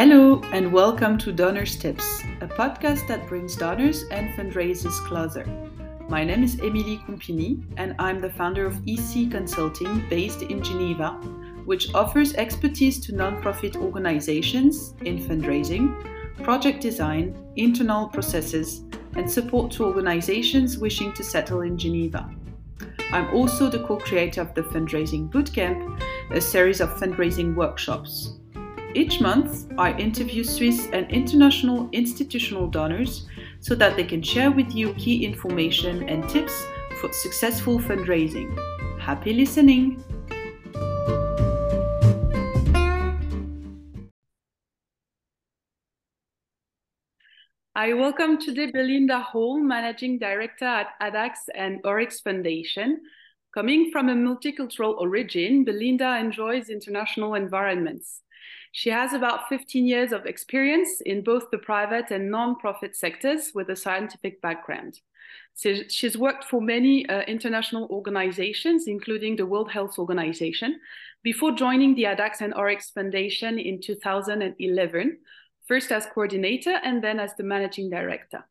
Hello, and welcome to Donors Tips, a podcast that brings donors and fundraisers closer. My name is Emilie Compini, and I'm the founder of EC Consulting based in Geneva, which offers expertise to nonprofit organizations in fundraising, project design, internal processes, and support to organizations wishing to settle in Geneva. I'm also the co creator of the Fundraising Bootcamp, a series of fundraising workshops. Each month, I interview Swiss and international institutional donors so that they can share with you key information and tips for successful fundraising. Happy listening! I welcome today Belinda Hall, Managing Director at Addax and Oryx Foundation. Coming from a multicultural origin, Belinda enjoys international environments. She has about 15 years of experience in both the private and non-profit sectors with a scientific background. So she's worked for many uh, international organizations, including the World Health Organization, before joining the Addax and Oryx Foundation in 2011, first as coordinator and then as the managing director.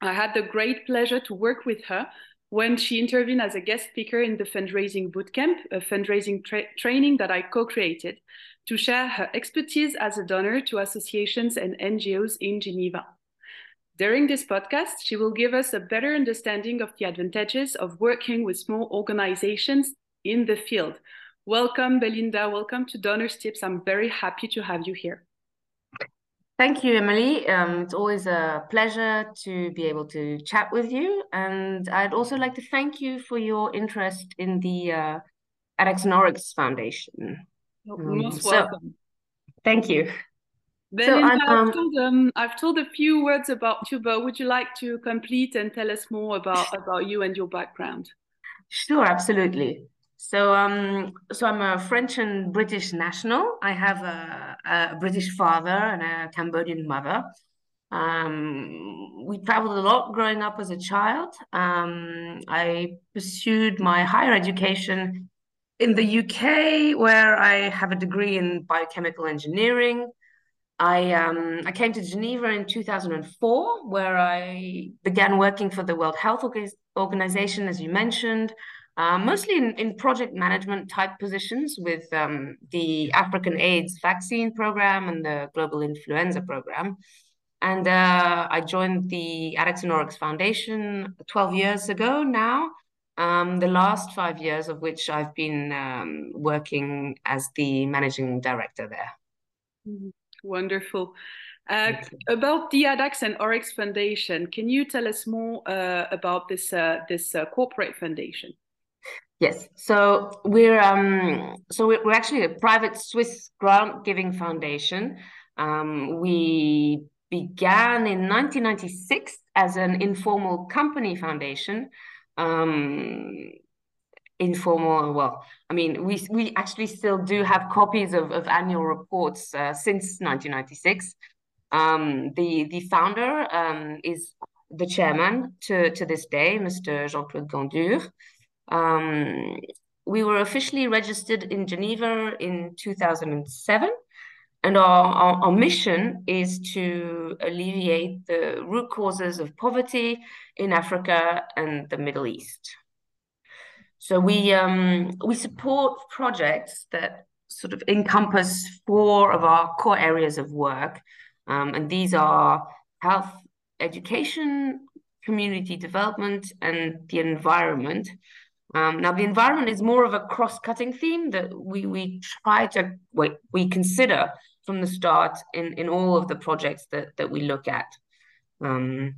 I had the great pleasure to work with her when she intervened as a guest speaker in the fundraising bootcamp, a fundraising tra training that I co-created to share her expertise as a donor to associations and NGOs in Geneva. During this podcast, she will give us a better understanding of the advantages of working with small organizations in the field. Welcome, Belinda. Welcome to Donors Tips. I'm very happy to have you here. Thank you, Emily. Um, it's always a pleasure to be able to chat with you. And I'd also like to thank you for your interest in the uh, Addax and Oryx Foundation. Um, Most welcome. So, thank you. Belinda, so I've, told, um, I've told a few words about you, but would you like to complete and tell us more about, about you and your background? Sure, absolutely. So, um, so I'm a French and British national. I have a, a British father and a Cambodian mother. Um, we traveled a lot growing up as a child. Um, I pursued my higher education in the UK, where I have a degree in biochemical engineering. I um, I came to Geneva in 2004, where I began working for the World Health Organization, as you mentioned, uh, mostly in, in project management type positions with um, the African AIDS vaccine program and the global influenza program. And uh, I joined the Addax and Oryx Foundation 12 years ago now, um, the last five years of which I've been um, working as the managing director there. Mm-hmm. Wonderful. Uh, about the Addax and Oryx Foundation, can you tell us more uh, about this uh, this uh, corporate foundation? Yes, so we're um, so we're, actually a private Swiss grant giving foundation. Um, we began in 1996 as an informal company foundation. Um, informal well i mean we we actually still do have copies of, of annual reports uh, since 1996 um, the the founder um, is the chairman to, to this day mr jean-claude gandur um, we were officially registered in geneva in 2007 and our, our, our, mission is to alleviate the root causes of poverty in Africa and the Middle East. So we um, we support projects that sort of encompass four of our core areas of work, um, and these are health, education, community development, and the environment. Um, now, the environment is more of a cross-cutting theme that we we try to we, we consider from the start in in all of the projects that that we look at. Um,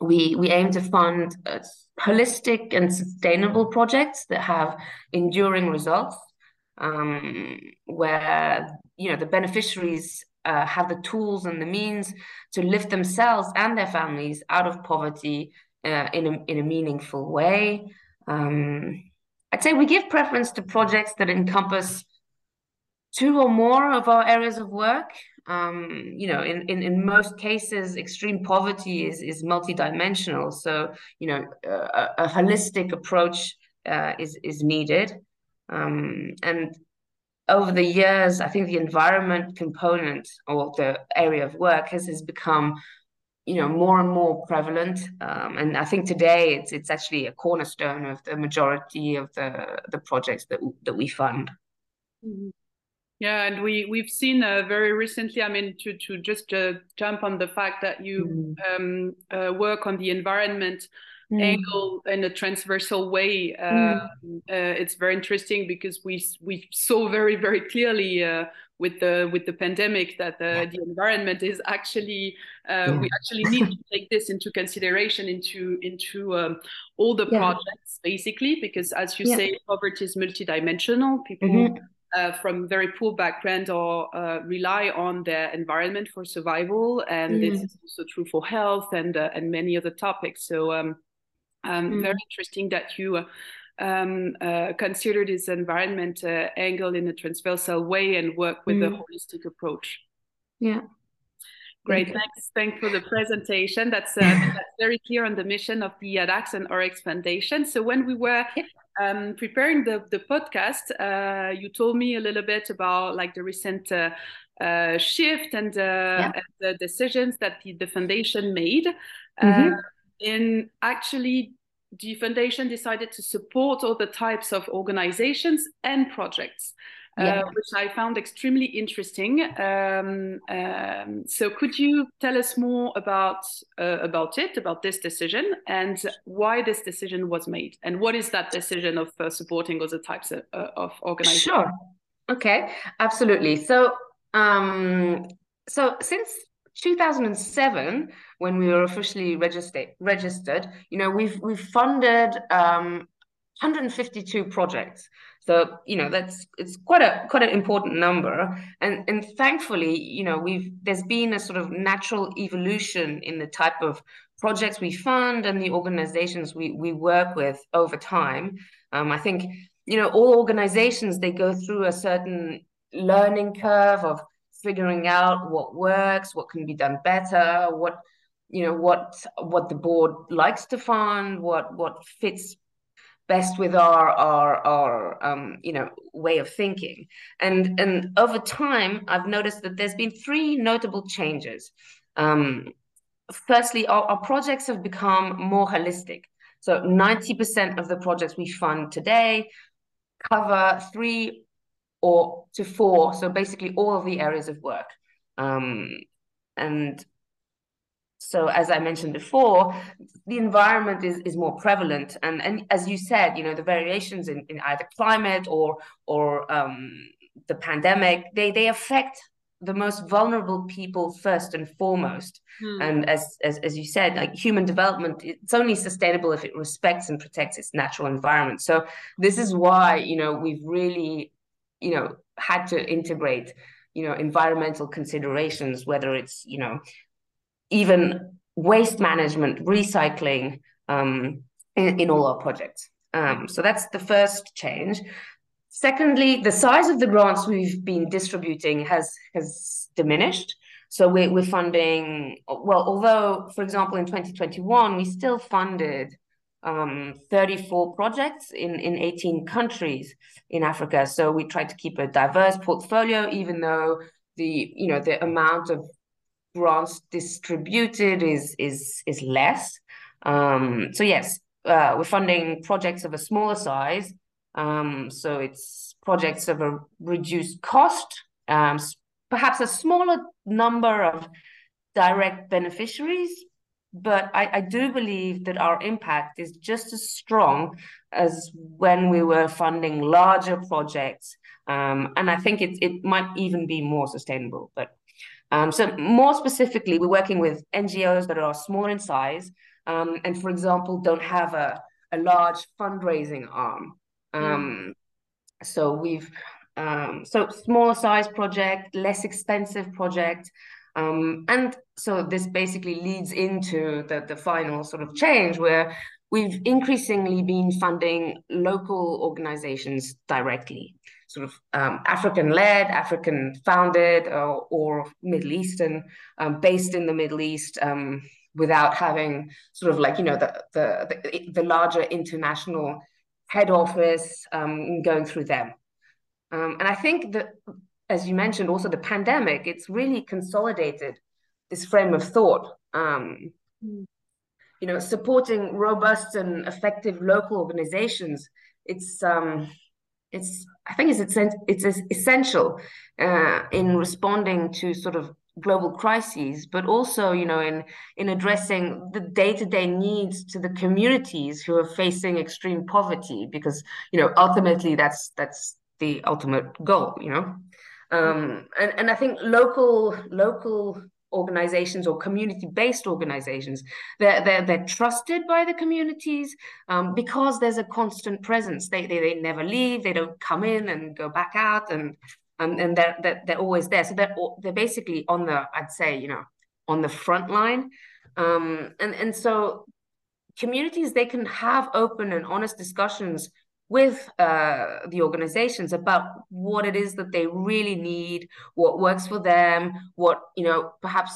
we we aim to fund uh, holistic and sustainable projects that have enduring results, um, where you know the beneficiaries uh, have the tools and the means to lift themselves and their families out of poverty uh, in a in a meaningful way. Um, I'd say we give preference to projects that encompass two or more of our areas of work. Um, you know, in, in, in most cases, extreme poverty is, is multidimensional. So, you know, a, a holistic approach uh, is, is needed. Um, and over the years, I think the environment component or the area of work has, has become, you know, more and more prevalent. Um, and I think today it's it's actually a cornerstone of the majority of the the projects that that we fund. Mm-hmm. Yeah, and we we've seen uh, very recently. I mean, to to just uh, jump on the fact that you mm. um, uh, work on the environment mm. angle in a transversal way. Mm. Uh, it's very interesting because we we saw very very clearly uh, with the with the pandemic that the, yeah. the environment is actually uh, yeah. we actually need to take this into consideration into into um, all the yeah. projects basically because as you say poverty is multidimensional people mm-hmm. uh, from very poor background or uh, rely on their environment for survival and mm-hmm. this is also true for health and uh, and many other topics so um, um, mm. Very interesting that you uh, um, uh, consider this environment uh, angle in a transversal way and work with mm. a holistic approach. Yeah. Great, thanks. Thanks for the presentation. That's, uh, that's very clear on the mission of the Addax and Oryx Foundation. So when we were um, preparing the, the podcast, uh, you told me a little bit about like the recent uh, uh, shift and, yeah. and, the decisions that the, the foundation made. Mm-hmm in actually the foundation decided to support all the types of organizations and projects uh, yeah. uh, which I found extremely interesting. Um, um, so, could you tell us more about uh, about it, about this decision, and why this decision was made, and what is that decision of uh, supporting other types of, uh, of organizations? Sure. Okay. Absolutely. So, um, so since 2007 when we were officially registered registered you know we've we've funded um, 152 projects. So you know that's it's quite a quite an important number. And and thankfully you know we've there's been a sort of natural evolution in the type of projects we fund and the organizations we we work with over time. Um, i think you know all organizations they go through a certain learning curve of figuring out what works, what can be done better, what you know what what the board likes to fund, what what fits best with our our our um, you know way of thinking. And and over time, I've noticed that there's been three notable changes. Um, firstly, our, our projects have become more holistic. So 90% of the projects we fund today cover three or to four. So basically all of the areas of work. Um, and so as I mentioned before, the environment is, is more prevalent. And, and as you said, you know, the variations in, in either climate or or um, the pandemic, they, they affect the most vulnerable people first and foremost. Hmm. And as, as as you said, like human development, it's only sustainable if it respects and protects its natural environment. So this is why, you know, we've really you know had to integrate you know environmental considerations whether it's you know even waste management recycling um, in, in all our projects. Um, so that's the first change. Secondly the size of the grants we've been distributing has has diminished. So we're, we're funding well although for example in 2021 we still funded um, 34 projects in, in 18 countries in Africa. So we try to keep a diverse portfolio, even though the you know the amount of grants distributed is is is less. Um, so yes, uh, we're funding projects of a smaller size. Um, so it's projects of a reduced cost, um, perhaps a smaller number of direct beneficiaries, but I, I, do believe that our impact is just as strong as when we were funding larger projects. Um, and I think it, it might even be more sustainable. But um, so more specifically, we're working with NGOs that are small in size um, and, for example, don't have a, a large fundraising arm. Mm. So we've um, so smaller size project, less expensive project, um, and so this basically leads into the, the final sort of change where we've increasingly been funding local organizations directly, sort of um, African led, African founded, uh, or Middle Eastern, um, based in the Middle East. Um, without having sort of like you know the the the, the larger international head office um, going through them Um, and I think that, as you mentioned, also the pandemic, it's really consolidated this frame of thought. Um, mm. You know, supporting robust and effective local organizations. It's um, it's I think it's it's essential uh, in responding to sort of global crises, but also, you know, in in addressing the day-to-day needs to the communities who are facing extreme poverty, because you know, ultimately that's that's the ultimate goal, you know. Um, and and I think local local organizations or community-based organizations they're, they're, they're trusted by the communities um, because there's a constant presence. They, they they never leave. They don't come in and go back out and and, and they're, they're, they're always there. So they're they're basically on the I'd say you know on the front line, um, and and so communities they can have open and honest discussions with uh, the organizations about what it is that they really need, what works for them, what you know perhaps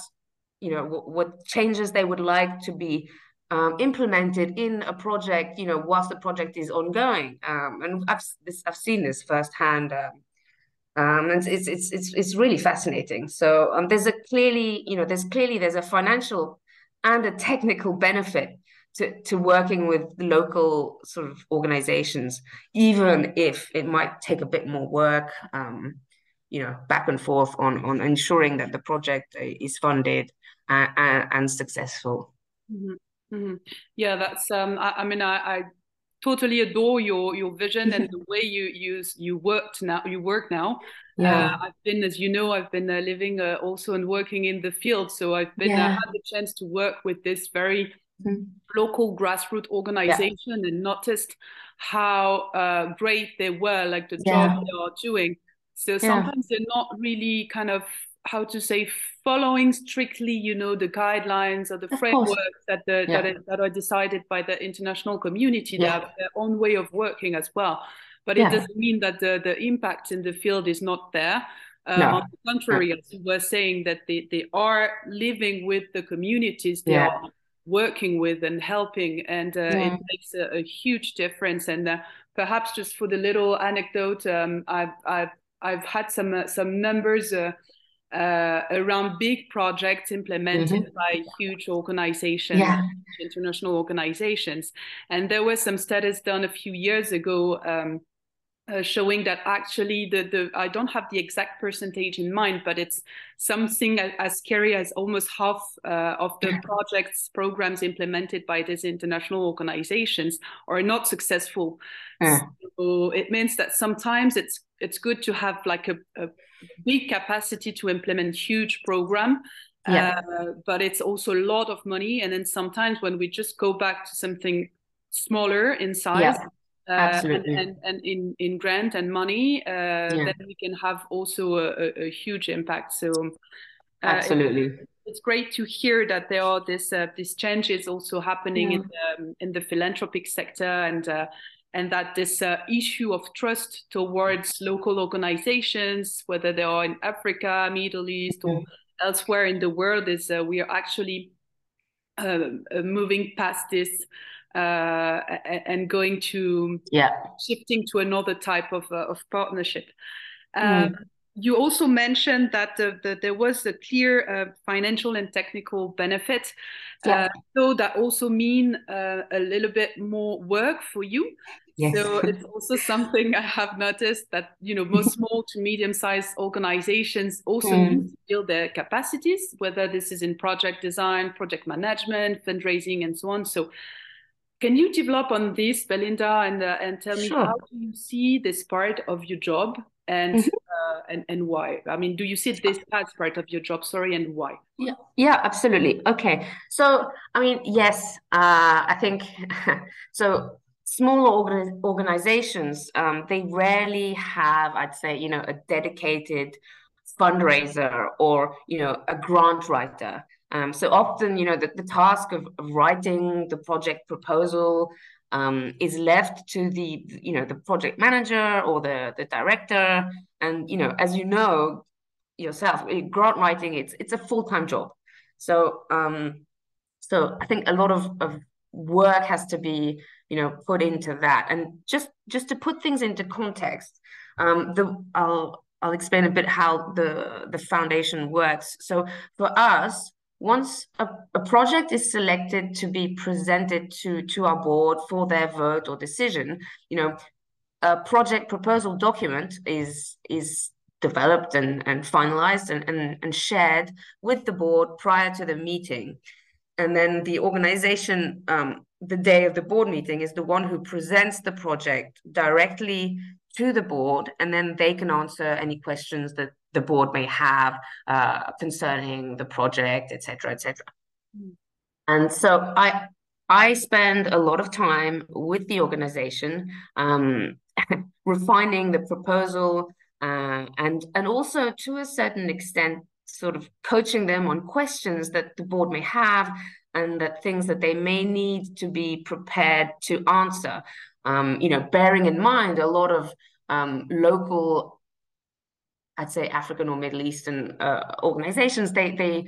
you know what, what changes they would like to be um, implemented in a project, you know, whilst the project is ongoing. Um, and I've this, I've seen this firsthand um, um, and it's, it's it's it's really fascinating. So um, there's a clearly, you know, there's clearly there's a financial and a technical benefit to, to working with local sort of organizations, even if it might take a bit more work, um, you know, back and forth on on ensuring that the project is funded and, and, and successful. Mm-hmm. Mm-hmm. Yeah, that's. Um, I, I mean, I, I totally adore your your vision and the way you use you worked now you work now yeah. Uh, I've been, as you know, I've been uh, living uh, also and working in the field. So I've been uh, yeah. had the chance to work with this very mm-hmm. local grassroots organization yeah. and noticed how uh, great they were, like the yeah. job they are doing. So sometimes they're not really kind of how to say following strictly you know the guidelines or the of frameworks that the yeah. that, is, that are decided by the international community yeah. they have their own way of working as well but yeah. it doesn't mean that the the impact in the field is not there uh, no. on the contrary as you were saying that they, they are living with the communities they are working with and helping and uh, it makes a, a, huge difference and uh, perhaps just for the little anecdote um, I've, I've I've had some uh, some numbers uh, uh, around big projects implemented mm-hmm. by huge organizations, yeah. international organizations. And there were some studies done a few years ago um, uh, showing that actually the, the I don't have the exact percentage in mind, but it's something as, as scary as almost half uh, of the projects programs implemented by these international organizations are not successful. Yeah. So it means that sometimes it's it's good to have like a, a big capacity to implement huge program yeah. Uh, but it's also a lot of money and then sometimes when we just go back to something smaller in size yeah, uh, absolutely. And, and, and, in, in grant and money uh, yeah. then we can have also a, a huge impact so uh, absolutely it, it's great to hear that there are this uh, these changes also happening in the, um, in the philanthropic sector and uh, and that this uh, issue of trust towards local organizations, whether they are in Africa, Middle East, or mm-hmm. elsewhere in the world, is uh, we are actually uh moving past this uh, and going to yeah shifting to another type of uh, of partnership. Mm you also mentioned that the, the, there was a clear uh, financial and technical benefit. Yeah. Uh, so that also mean uh, a little bit more work for you. Yes. So it's also something I have noticed that you know most small to medium-sized organizations also mm. need to build their capacities, whether this is in project design, project management, fundraising, and so on. So can you develop on this, Belinda, and uh, and tell me sure. how do you see this part of your job and mm-hmm. uh, and and why? I mean, do you see this as part of your job? Sorry, and why? Yeah, yeah, absolutely. Okay, so I mean, yes, uh, I think so. Smaller organizations, um, they rarely have, I'd say, you know, a dedicated fundraiser or you know a grant writer. Um, so often, you know, the, the task of, writing the project proposal um, is left to the you know the project manager or the the director. And you know as you know yourself grant writing it's it's a full-time job. So um so i think a lot of, of work has to be you know put into that. And just just to put things into context um, the I'll I'll explain a bit how the the foundation works. So for us, once a, a project is selected to be presented to to our board for their vote or decision, you know, a project proposal document is is developed and, and finalized and, and, and shared with the board prior to the meeting. And then the organization, um, the day of the board meeting, is the one who presents the project directly to the board, and then they can answer any questions that the board may have uh, concerning the project, etc., etc. Mm. And so I I spend a lot of time with the organization, um, refining the proposal, uh, and and also to a certain extent, sort of coaching them on questions that the board may have and that things that they may need to be prepared to answer. Um, you know, bearing in mind a lot of um, local, I'd say African or Middle Eastern uh, organizations, they they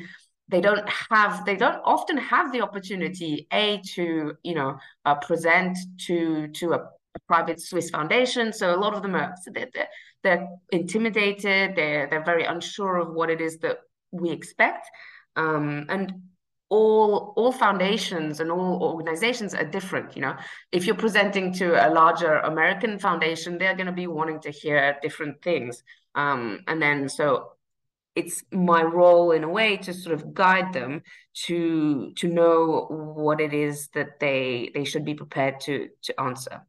they don't have they don't often have the opportunity a to you know uh, present to to a, private Swiss foundation. So a lot of them are they're, they're, they're intimidated. They're they're very unsure of what it is that we expect. Um, and all all foundations and all organizations are different you know if you're presenting to a larger american foundation they're going to be wanting to hear different things um, and then so it's my role in a way to sort of guide them to to know what it is that they they should be prepared to to answer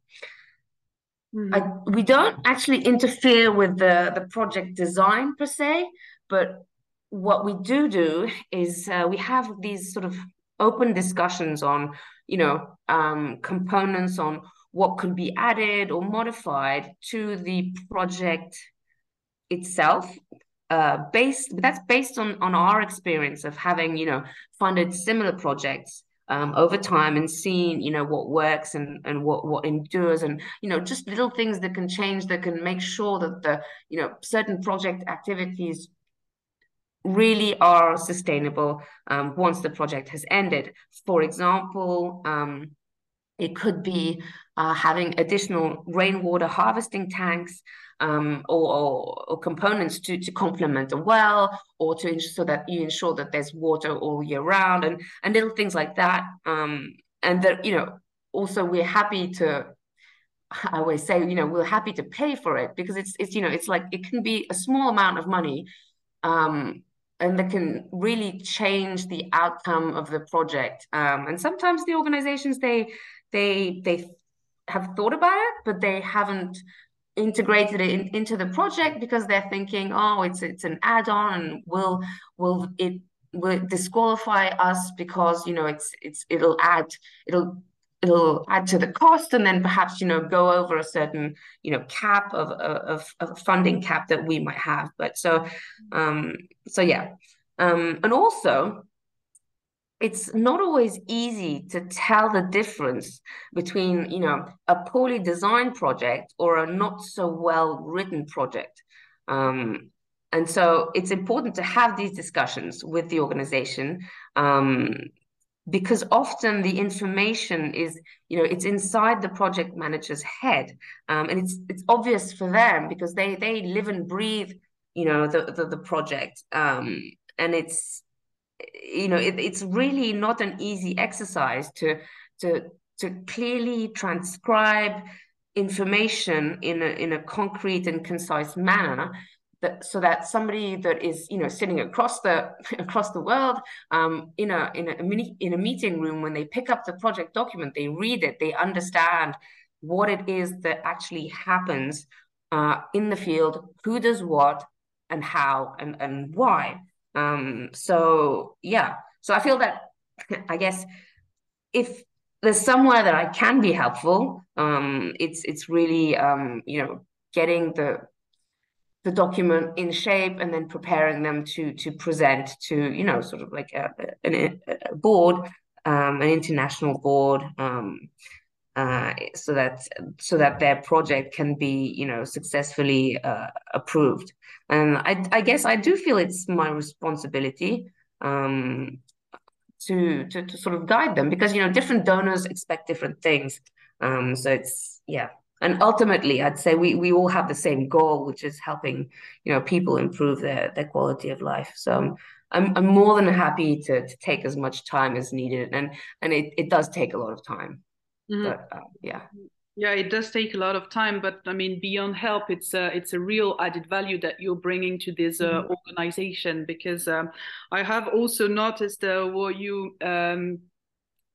mm-hmm. I, we don't actually interfere with the the project design per se but what we do do is uh, we have these sort of open discussions on, you know, um, components on what could be added or modified to the project itself. Uh, based that's based on on our experience of having you know funded similar projects um, over time and seen you know what works and and what what endures and you know just little things that can change that can make sure that the you know certain project activities really are sustainable um, once the project has ended. For example, um, it could be uh, having additional rainwater harvesting tanks um, or, or, or, components to, to complement a well or to so that you ensure that there's water all year round and, and little things like that. Um, and that, you know, also we're happy to I always say, you know, we're happy to pay for it because it's it's you know it's like it can be a small amount of money um, and that can really change the outcome of the project. Um, and sometimes the organizations they they they have thought about it, but they haven't integrated it in, into the project because they're thinking, oh, it's it's an add-on, and will will it will disqualify us because you know it's it's it'll add it'll it'll add to the cost and then perhaps you know go over a certain you know cap of of, of funding cap that we might have. But so um so yeah. Um and also it's not always easy to tell the difference between you know a poorly designed project or a not so well written project. Um and so it's important to have these discussions with the organization um, because often the information is you know it's inside the project manager's head. Um, and it's it's obvious for them because they they live and breathe you know the the, the project. Um, and it's you know it, it's really not an easy exercise to to to clearly transcribe information in a in a concrete and concise manner that so that somebody that is you know sitting across the across the world um, in a in a mini, in a meeting room when they pick up the project document they read it they understand what it is that actually happens uh, in the field who does what and how and and why um, so yeah. So i feel that i guess if there's somewhere that i can be helpful um, it's it's really um, you know getting the the document in shape and then preparing them to to present to you know sort of like a, a, a board um, an international board um, uh, so that so that their project can be you know successfully uh, approved. And I, I guess I do feel it's my responsibility um, to, to to sort of guide them because you know different donors expect different things. Um, so it's yeah. And ultimately i'd say we we all have the same goal which is helping you know people improve their their quality of life. So i'm i'm more than happy to to take as much time as needed. And and it, it does take a lot of time mm-hmm. but uh, yeah yeah it does take a lot of time but i mean beyond help it's a it's a real added value that you're bringing to this uh, mm-hmm. organization because um, i have also noticed uh, what you um,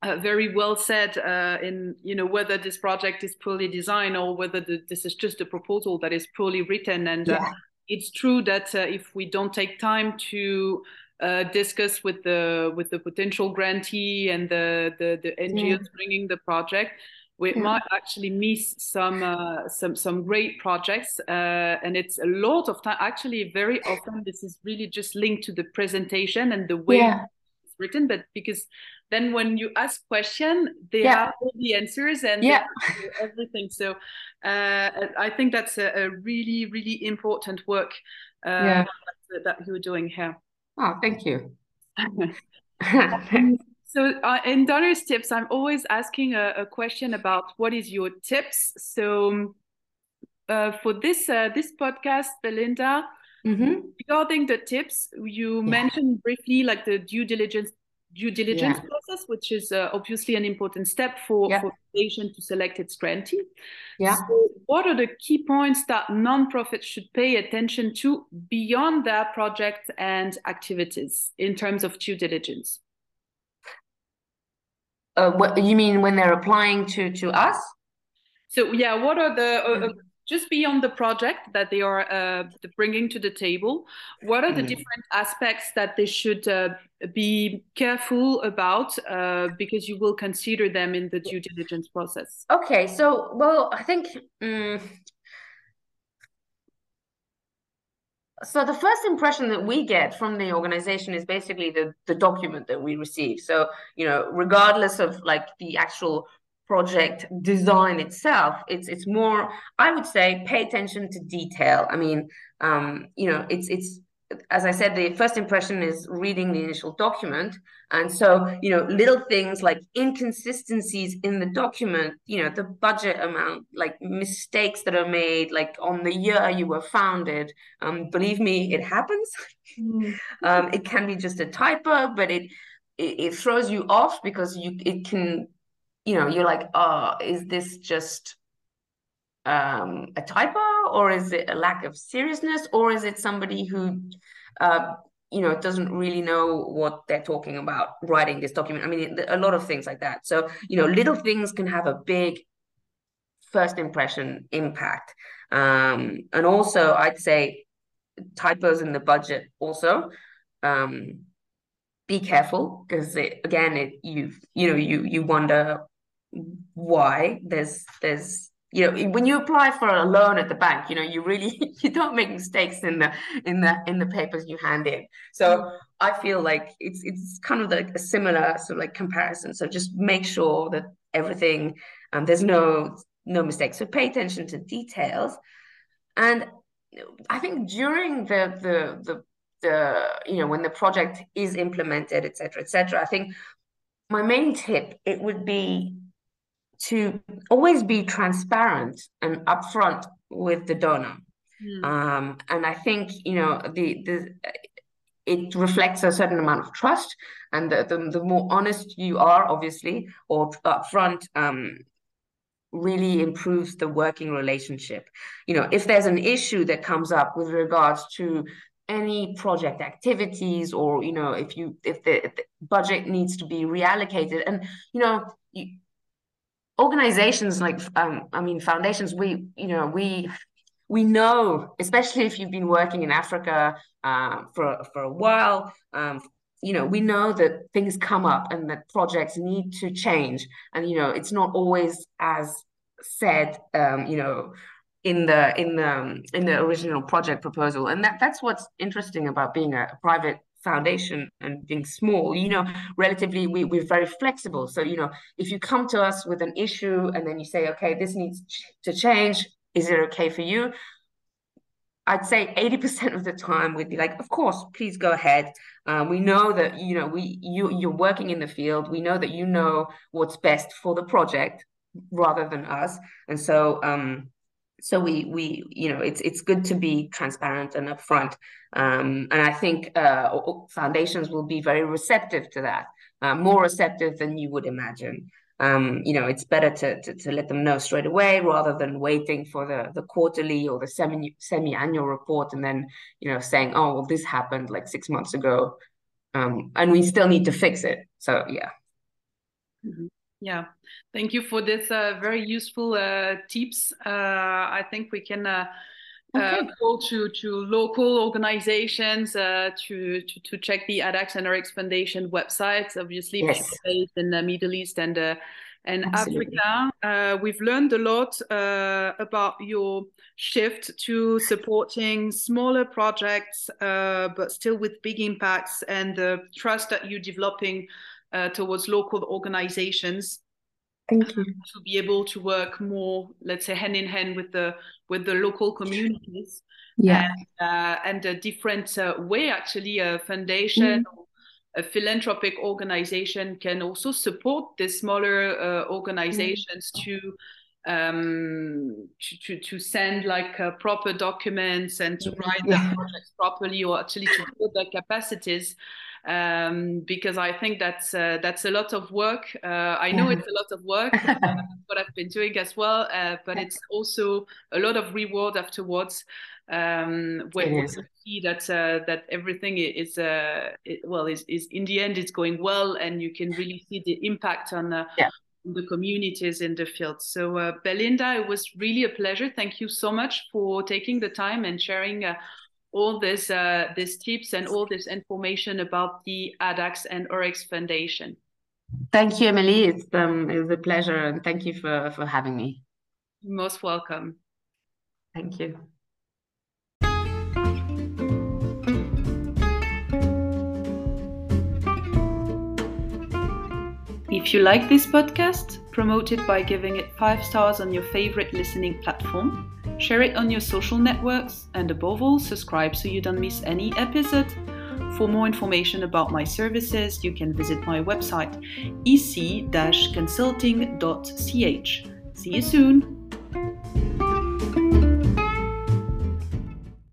uh, very well said uh, in you know whether this project is poorly designed or whether the, this is just a proposal that is poorly written and uh, yeah. uh, it's true that uh, if we don't take time to uh, discuss with the with the potential grantee and the the, the NGOs yeah. bringing the project we yeah. might actually miss some some some great projects and it's a lot of time actually very often this is really just linked to the presentation and the way it's written but because then when you ask question they yeah. have all the answers and yeah. everything so uh, i think that's a, a, really really important work uh, yeah. that, that you're doing here oh thank you so uh, in donors tips i'm always asking a, a, question about what is your tips so uh, for this uh, this podcast belinda Mm-hmm. Regarding the tips, you yeah. mentioned briefly like the due diligence due diligence yeah. process, which is uh, obviously an important step for, yeah. for the patient to select its grantee. Yeah. So what are the key points that nonprofits should pay attention to beyond their projects and activities in terms of due diligence? Uh, what you mean when they're applying to to us? So yeah, what are the uh, uh just beyond the project that they are uh, bringing to the table, what are the mm. different aspects that they should uh, be careful about uh, because you will consider them in the due diligence process? Okay, so well, I think. Um, so the first impression that we get from the organization is basically the the document that we receive so you know regardless of like the actual project design itself it's it's more i would say pay attention to detail. I mean um you know it's it's as i said the first impression is reading the initial document. And so you know little things like inconsistencies in the document you know the budget amount like mistakes that are made like on the year you were founded. Um believe me it happens. Mm. um it can be just a typo but it it, it throws you off because you it can you know you're like oh is this just um, a typo or is it a lack of seriousness or is it somebody who uh, you know doesn't really know what they're talking about writing this document? I mean a lot of things like that. So you know little things can have a big first impression impact. Um, and also i'd say typos in the budget also um, be careful because again it you you know you you wonder why there's there's you know when you apply for a loan at the bank you know you really you don't make mistakes in the in the in the papers you hand in. So i feel like it's it's kind of like a similar sort of like comparison. So just make sure that everything um there's no no mistakes. So pay attention to details. And i think during the the the the you know when the project is implemented etc etc i think my main tip it would be to always be transparent and upfront with the donor. Mm. Um, and I think you know the the it reflects a certain amount of trust, and the the, the more honest you are, obviously, or upfront, um, really improves the working relationship. You know, if there's an issue that comes up with regards to any project activities or you know if you if the, if the budget needs to be reallocated. And you know you, organizations like um, i mean foundations we you know we we know especially if you've been working in africa uh, for for a while um, you know we know that things come up and that projects need to change. And you know it's not always as said um, you know in the in the in the original project proposal and that that's what's interesting about being a private foundation and being small you know relatively we, we're very flexible so you know if you come to us with an issue and then you say okay this needs to change is it okay for you I'd say 80% of the time we'd be like, of course, please go ahead. Um, we know that, you know, we you you're working in the field. We know that you know what's best for the project. rather than us. And so um, so we we you know it's it's good to be transparent and upfront. Um, and i think uh, foundations will be very receptive to that uh, more receptive than you would imagine. Um, you know it's better to, to, to let them know straight away rather than waiting for the the quarterly or the semi semi annual report and then you know saying oh well this happened like six months ago. Um, and we still need to fix it. So yeah. Mm-hmm. Yeah, thank you for this uh, very useful uh, tips. Uh, I think we can uh, uh, okay. go to, to local organizations uh, to, to, to check the Addax and Oryx Foundation websites. Obviously, yes. based in the Middle East and and Absolutely. Africa. we've learned a lot about your shift to supporting smaller projects, but still with big impacts, and the trust that you're developing uh, towards local organizations Thank you. to be able to work more, let's say, hand in hand with the with the local communities. Yeah, and, uh, and a different uh, way actually a foundation. Mm. A philanthropic organization can also support the smaller uh, organizations mm. to um, to, to, to send like uh, proper documents and to write yeah. their projects properly or actually to build their capacities um, because I think that's uh, that's a lot of work. Uh, I know it's a lot of work, uh, what I've been doing as well, uh, but it's also a lot of reward afterwards. Um, when you see that uh, that everything is uh, it, well is, is in the end it's going well, and you can really see the impact on. Yeah the communities in the field. So, uh, Belinda, it was really a pleasure. Thank you so much for taking the time and sharing uh, all this uh, these tips and all this information about the Addax and Oryx Foundation. Thank you, Emily. It's um, it was a pleasure, and thank you for for having me. most welcome. Thank you. If you like this podcast, promote it by giving it five stars on your favorite listening platform Share it on your social networks, and above all, subscribe so you don't miss any episode. For more information about my services, you can visit my website ec-consulting.ch. See you soon!